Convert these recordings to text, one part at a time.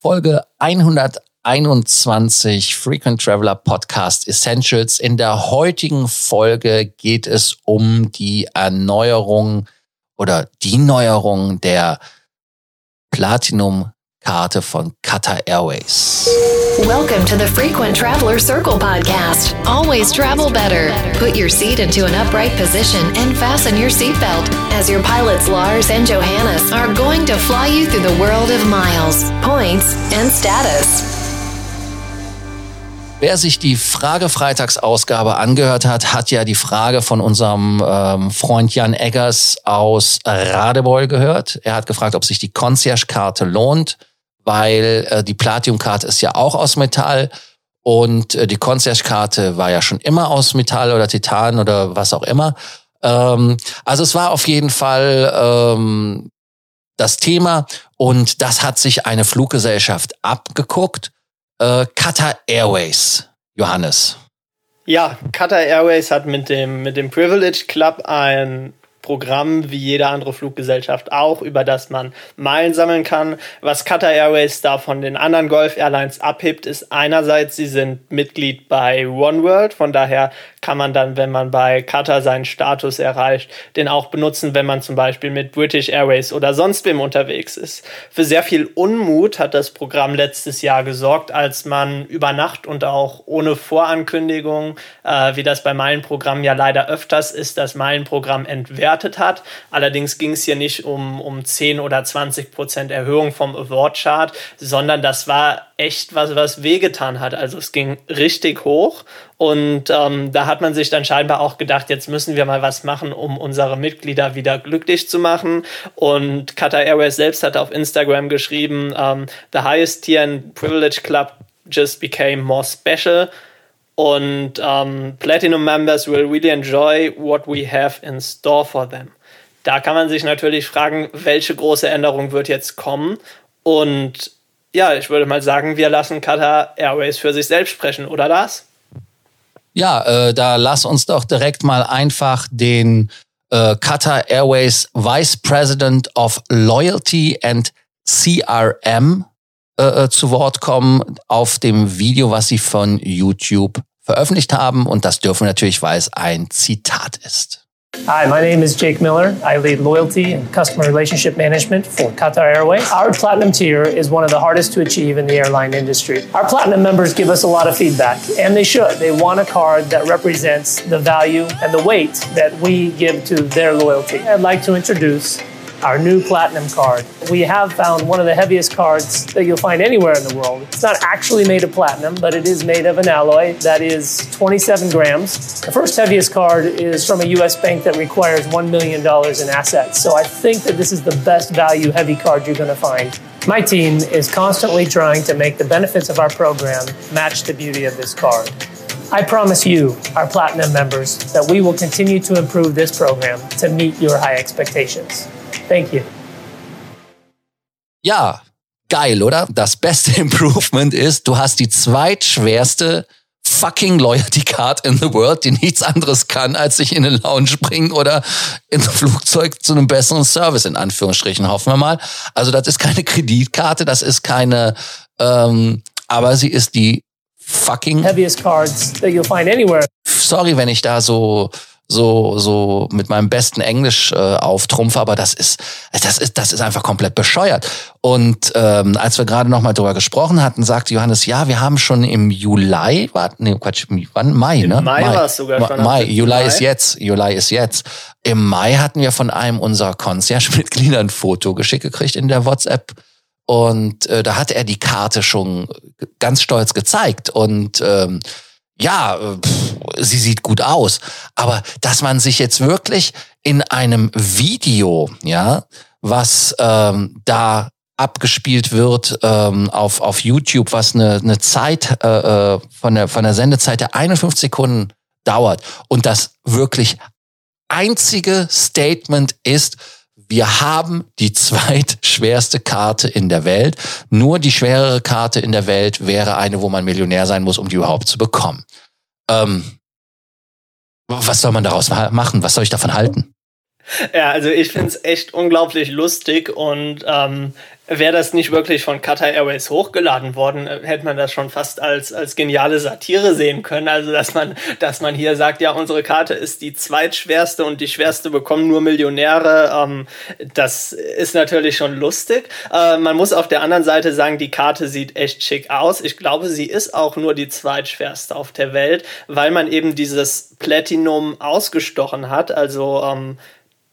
Folge 121 Frequent Traveler Podcast Essentials. In der heutigen Folge geht es um die Erneuerung oder die Neuerung der Platinum Karte von Qatar Airways. Welcome to the Frequent Traveler Circle podcast. Always travel better. Put your seat into an upright position and fasten your seatbelt as your pilots Lars and Johannes are going to fly you through the world of miles, points and status. Wer sich die Frage-Freitagsausgabe angehört hat, hat ja die Frage von unserem ähm, Freund Jan Eggers aus Radebeul gehört. Er hat gefragt, ob sich die Concierge-Karte lohnt weil äh, die Platinum-Karte ist ja auch aus Metall und äh, die Concierge-Karte war ja schon immer aus Metall oder Titan oder was auch immer. Ähm, also es war auf jeden Fall ähm, das Thema und das hat sich eine Fluggesellschaft abgeguckt. Äh, Qatar Airways, Johannes. Ja, Qatar Airways hat mit dem, mit dem Privilege Club ein Programm wie jede andere Fluggesellschaft auch, über das man Meilen sammeln kann. Was Qatar Airways da von den anderen Gulf Airlines abhebt, ist einerseits, sie sind Mitglied bei OneWorld, von daher kann man dann, wenn man bei Qatar seinen Status erreicht, den auch benutzen, wenn man zum Beispiel mit British Airways oder sonst wem unterwegs ist. Für sehr viel Unmut hat das Programm letztes Jahr gesorgt, als man über Nacht und auch ohne Vorankündigung, äh, wie das bei Meilenprogrammen ja leider öfters ist, das Meilenprogramm entwertet hat. Allerdings ging es hier nicht um, um 10 oder 20 Prozent Erhöhung vom Award-Chart, sondern das war echt was, was wehgetan hat. Also es ging richtig hoch und ähm, da hat man sich dann scheinbar auch gedacht, jetzt müssen wir mal was machen, um unsere Mitglieder wieder glücklich zu machen. Und Qatar Airways selbst hat auf Instagram geschrieben, ähm, the highest tier in Privilege Club just became more special. Und ähm, Platinum Members will really enjoy what we have in store for them. Da kann man sich natürlich fragen, welche große Änderung wird jetzt kommen. Und ja, ich würde mal sagen, wir lassen Qatar Airways für sich selbst sprechen, oder das? Ja, äh, da lass uns doch direkt mal einfach den äh, Qatar Airways Vice President of Loyalty and CRM äh, äh, zu Wort kommen auf dem Video, was sie von YouTube veröffentlicht haben. Und das dürfen wir natürlich, weil es ein Zitat ist. Hi, my name is Jake Miller. I lead loyalty and customer relationship management for Qatar Airways. Our platinum tier is one of the hardest to achieve in the airline industry. Our platinum members give us a lot of feedback, and they should. They want a card that represents the value and the weight that we give to their loyalty. I'd like to introduce our new platinum card. We have found one of the heaviest cards that you'll find anywhere in the world. It's not actually made of platinum, but it is made of an alloy that is 27 grams. The first heaviest card is from a US bank that requires $1 million in assets. So I think that this is the best value heavy card you're going to find. My team is constantly trying to make the benefits of our program match the beauty of this card. I promise you, our Platinum members, that we will continue to improve this program to meet your high expectations. Thank you. Ja, geil, oder? Das beste Improvement ist, du hast die zweitschwerste fucking Loyalty Card in the world, die nichts anderes kann, als sich in eine Lounge bringen oder in ein Flugzeug zu einem besseren Service, in Anführungsstrichen, hoffen wir mal. Also das ist keine Kreditkarte, das ist keine, ähm, aber sie ist die fucking heaviest cards that you'll find anywhere. Sorry, wenn ich da so so so mit meinem besten Englisch äh, auftrumpfe, aber das ist das ist das ist einfach komplett bescheuert. Und ähm, als wir gerade noch mal drüber gesprochen hatten, sagte Johannes, ja, wir haben schon im Juli, warte, nee, Quatsch, wann Mai, Im ne? Mai, Mai war es sogar schon. Mai, Juli Mai. ist jetzt, Juli ist jetzt. Im Mai hatten wir von einem unserer Concierge-Mitglieder ein Foto geschickt gekriegt in der WhatsApp. Und äh, da hat er die Karte schon ganz stolz gezeigt. Und ähm, ja, pff, sie sieht gut aus. Aber dass man sich jetzt wirklich in einem Video, ja, was ähm, da abgespielt wird ähm, auf, auf YouTube, was eine, eine Zeit äh, äh von, der, von der Sendezeit der 51 Sekunden dauert und das wirklich einzige Statement ist, wir haben die zweitschwerste Karte in der Welt. Nur die schwerere Karte in der Welt wäre eine, wo man Millionär sein muss, um die überhaupt zu bekommen. Ähm, was soll man daraus machen? Was soll ich davon halten? Ja, also ich finde es echt unglaublich lustig und ähm, wäre das nicht wirklich von Qatar Airways hochgeladen worden, äh, hätte man das schon fast als, als geniale Satire sehen können. Also, dass man, dass man hier sagt, ja, unsere Karte ist die zweitschwerste und die schwerste bekommen nur Millionäre. Ähm, das ist natürlich schon lustig. Äh, man muss auf der anderen Seite sagen, die Karte sieht echt schick aus. Ich glaube, sie ist auch nur die zweitschwerste auf der Welt, weil man eben dieses Platinum ausgestochen hat. Also, ähm,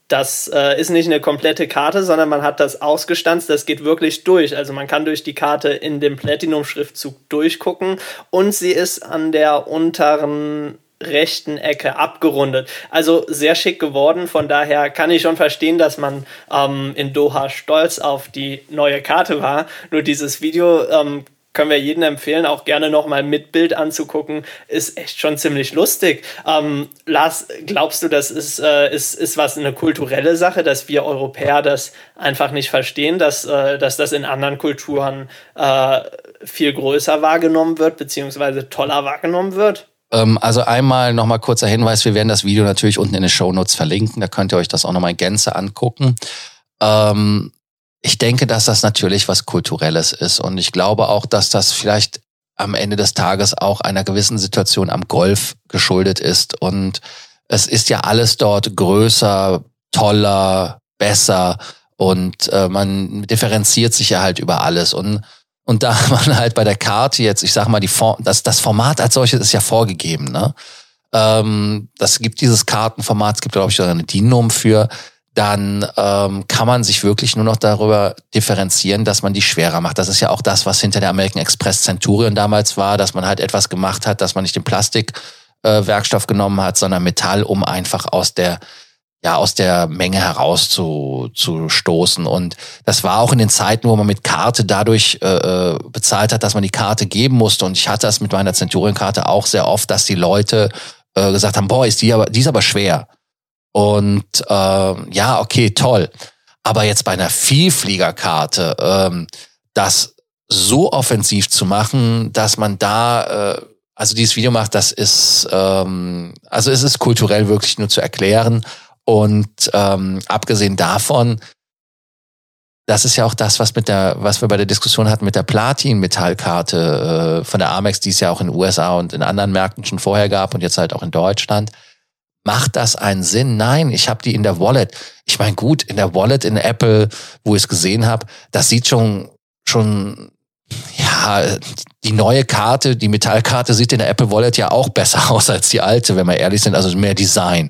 das äh, ist nicht eine komplette Karte, sondern man hat das ausgestanzt. Das geht wirklich durch. Also man kann durch die Karte in dem Platinum-Schriftzug durchgucken und sie ist an der unteren rechten Ecke abgerundet. Also sehr schick geworden. Von daher kann ich schon verstehen, dass man ähm, in Doha stolz auf die neue Karte war. Nur dieses Video ähm, können wir jedem empfehlen, auch gerne nochmal mit Bild anzugucken. Ist echt schon ziemlich lustig. Ähm, Lars, glaubst du, das ist, äh, ist, ist was eine kulturelle Sache, dass wir Europäer das einfach nicht verstehen, dass, äh, dass das in anderen Kulturen äh, viel größer wahrgenommen wird, beziehungsweise toller wahrgenommen wird? Ähm, also einmal nochmal kurzer Hinweis, wir werden das Video natürlich unten in den Show Notes verlinken, da könnt ihr euch das auch nochmal in Gänze angucken. Ähm, ich denke, dass das natürlich was Kulturelles ist. Und ich glaube auch, dass das vielleicht am Ende des Tages auch einer gewissen Situation am Golf geschuldet ist. Und es ist ja alles dort größer, toller, besser und äh, man differenziert sich ja halt über alles. Und, und da man halt bei der Karte jetzt, ich sag mal, die Form, das, das Format als solches ist ja vorgegeben, ne? Ähm, das gibt dieses Kartenformat, es gibt, glaube ich, eine DIN-Norm für dann ähm, kann man sich wirklich nur noch darüber differenzieren, dass man die schwerer macht. Das ist ja auch das, was hinter der American Express Centurion damals war, dass man halt etwas gemacht hat, dass man nicht den Plastikwerkstoff äh, genommen hat, sondern Metall, um einfach aus der ja aus der Menge heraus zu, zu stoßen. Und das war auch in den Zeiten, wo man mit Karte dadurch äh, äh bezahlt hat, dass man die Karte geben musste. Und ich hatte das mit meiner Centurion-Karte auch sehr oft, dass die Leute äh, gesagt haben, boah, ist die aber, die ist aber schwer. Und äh, ja, okay, toll. Aber jetzt bei einer Vielfliegerkarte, ähm, das so offensiv zu machen, dass man da, äh, also dieses Video macht, das ist, ähm, also es ist kulturell wirklich nur zu erklären. Und ähm, abgesehen davon, das ist ja auch das, was mit der, was wir bei der Diskussion hatten mit der Platin-Metallkarte äh, von der Amex, die es ja auch in den USA und in anderen Märkten schon vorher gab und jetzt halt auch in Deutschland. Macht das einen Sinn? Nein, ich habe die in der Wallet. Ich meine, gut, in der Wallet in Apple, wo ich es gesehen habe, das sieht schon schon ja, die neue Karte, die Metallkarte sieht in der Apple Wallet ja auch besser aus als die alte, wenn wir ehrlich sind, also mehr Design.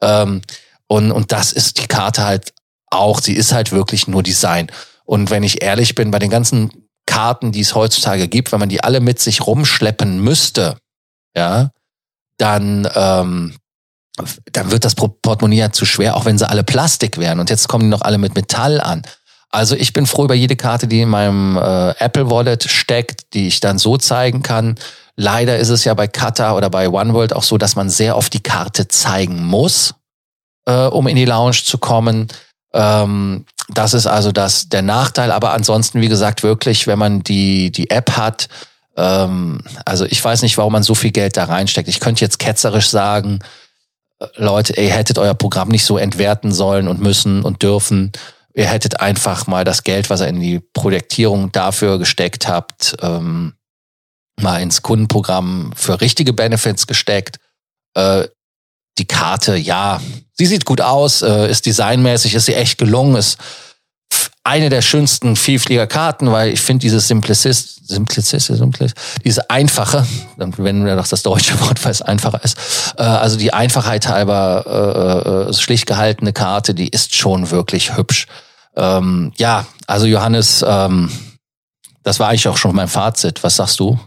Ähm, und, und das ist die Karte halt auch, sie ist halt wirklich nur Design. Und wenn ich ehrlich bin, bei den ganzen Karten, die es heutzutage gibt, wenn man die alle mit sich rumschleppen müsste, ja, dann ähm, dann wird das Portemonnaie ja zu schwer, auch wenn sie alle Plastik wären. Und jetzt kommen die noch alle mit Metall an. Also ich bin froh über jede Karte, die in meinem äh, Apple Wallet steckt, die ich dann so zeigen kann. Leider ist es ja bei Qatar oder bei OneWorld auch so, dass man sehr oft die Karte zeigen muss, äh, um in die Lounge zu kommen. Ähm, das ist also das der Nachteil. Aber ansonsten, wie gesagt, wirklich, wenn man die die App hat, ähm, also ich weiß nicht, warum man so viel Geld da reinsteckt. Ich könnte jetzt ketzerisch sagen, Leute, ihr hättet euer Programm nicht so entwerten sollen und müssen und dürfen. Ihr hättet einfach mal das Geld, was ihr in die Projektierung dafür gesteckt habt, ähm, mal ins Kundenprogramm für richtige Benefits gesteckt. Äh, die Karte, ja, sie sieht gut aus, äh, ist designmäßig, ist sie echt gelungen, ist eine der schönsten Vielfliegerkarten, weil ich finde dieses Simplicist, Simplicist, Simplicist, diese einfache, wenden wir doch das deutsche Wort, weil es einfacher ist, äh, also die Einfachheit halber äh, äh, schlicht gehaltene Karte, die ist schon wirklich hübsch. Ähm, ja, also Johannes, ähm, das war eigentlich auch schon mein Fazit. Was sagst du?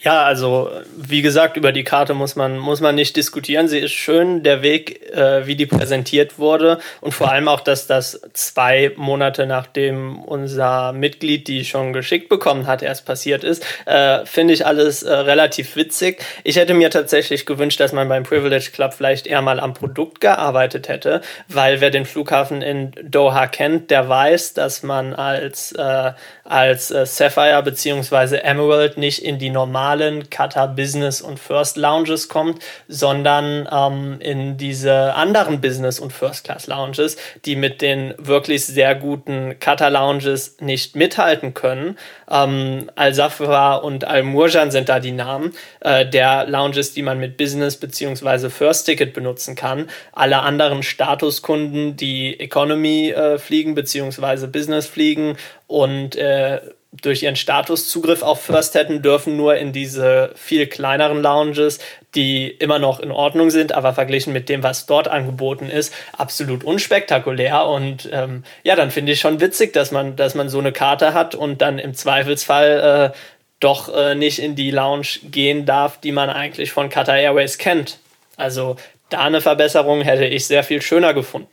Ja, also wie gesagt, über die Karte muss man, muss man nicht diskutieren. Sie ist schön, der Weg, äh, wie die präsentiert wurde und vor allem auch, dass das zwei Monate nachdem unser Mitglied die schon geschickt bekommen hat, erst passiert ist, äh, finde ich alles äh, relativ witzig. Ich hätte mir tatsächlich gewünscht, dass man beim Privilege Club vielleicht eher mal am Produkt gearbeitet hätte, weil wer den Flughafen in Doha kennt, der weiß, dass man als, äh, als äh, Sapphire beziehungsweise Emerald nicht in die normale normalen Qatar Business und First Lounges kommt, sondern ähm, in diese anderen Business und First Class Lounges, die mit den wirklich sehr guten Qatar Lounges nicht mithalten können. Ähm, Al-Safra und Al-Murjan sind da die Namen äh, der Lounges, die man mit Business bzw. First Ticket benutzen kann. Alle anderen Statuskunden, die Economy äh, fliegen bzw. Business fliegen und äh, durch ihren Status Zugriff auf First hätten, dürfen nur in diese viel kleineren Lounges, die immer noch in Ordnung sind, aber verglichen mit dem, was dort angeboten ist, absolut unspektakulär. Und ähm, ja, dann finde ich schon witzig, dass man, dass man so eine Karte hat und dann im Zweifelsfall äh, doch äh, nicht in die Lounge gehen darf, die man eigentlich von Qatar Airways kennt. Also da eine Verbesserung hätte ich sehr viel schöner gefunden.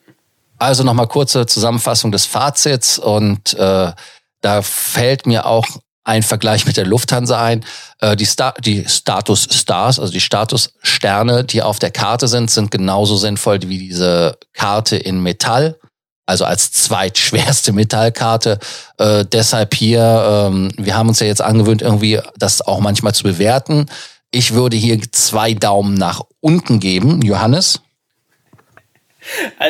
Also nochmal kurze Zusammenfassung des Fazits und äh, da fällt mir auch ein Vergleich mit der Lufthansa ein. Äh, die, Star die Status Stars, also die Statussterne, die auf der Karte sind, sind genauso sinnvoll wie diese Karte in Metall. Also als zweitschwerste Metallkarte. Äh, deshalb hier, ähm, wir haben uns ja jetzt angewöhnt, irgendwie das auch manchmal zu bewerten. Ich würde hier zwei Daumen nach unten geben. Johannes?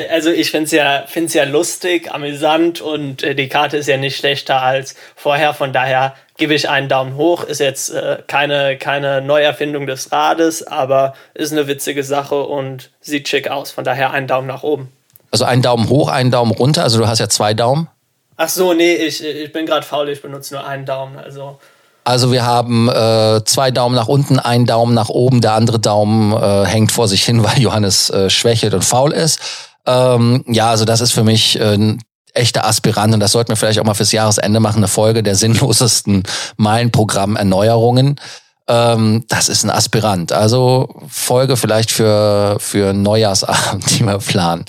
Also ich finde es ja, find's ja lustig, amüsant und äh, die Karte ist ja nicht schlechter als vorher. Von daher gebe ich einen Daumen hoch. Ist jetzt äh, keine, keine Neuerfindung des Rades, aber ist eine witzige Sache und sieht schick aus. Von daher einen Daumen nach oben. Also einen Daumen hoch, einen Daumen runter. Also du hast ja zwei Daumen. Ach so, nee, ich, ich bin gerade faul, ich benutze nur einen Daumen. Also also wir haben äh, zwei Daumen nach unten, einen Daumen nach oben, der andere Daumen äh, hängt vor sich hin, weil Johannes äh, schwächelt und faul ist. Ähm, ja, also das ist für mich äh, ein echter Aspirant. Und das sollten wir vielleicht auch mal fürs Jahresende machen, eine Folge der sinnlosesten Meilenprogramm-Erneuerungen ähm, das ist ein Aspirant. Also Folge vielleicht für, für Neujahrsabend, die wir planen.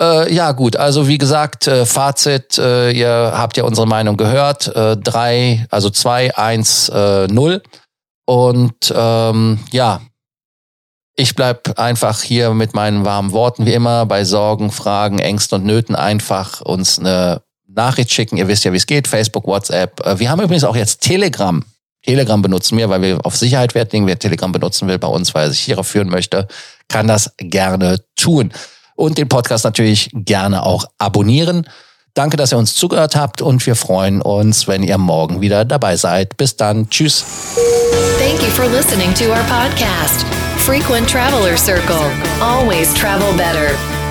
Äh, ja, gut, also wie gesagt, äh, Fazit, äh, ihr habt ja unsere Meinung gehört. Äh, drei, also zwei, eins, äh, null. Und ähm, ja, ich bleib einfach hier mit meinen warmen Worten wie immer bei Sorgen, Fragen, Ängsten und Nöten einfach uns eine Nachricht schicken. Ihr wisst ja, wie es geht. Facebook, WhatsApp. Äh, wir haben übrigens auch jetzt Telegram. Telegram benutzen wir, weil wir auf Sicherheit Wert legen. Wer Telegram benutzen will bei uns, weil er sich hierauf führen möchte, kann das gerne tun. Und den Podcast natürlich gerne auch abonnieren. Danke, dass ihr uns zugehört habt und wir freuen uns, wenn ihr morgen wieder dabei seid. Bis dann. Tschüss. Thank you for listening to our podcast. Frequent Traveler Circle. Always travel better.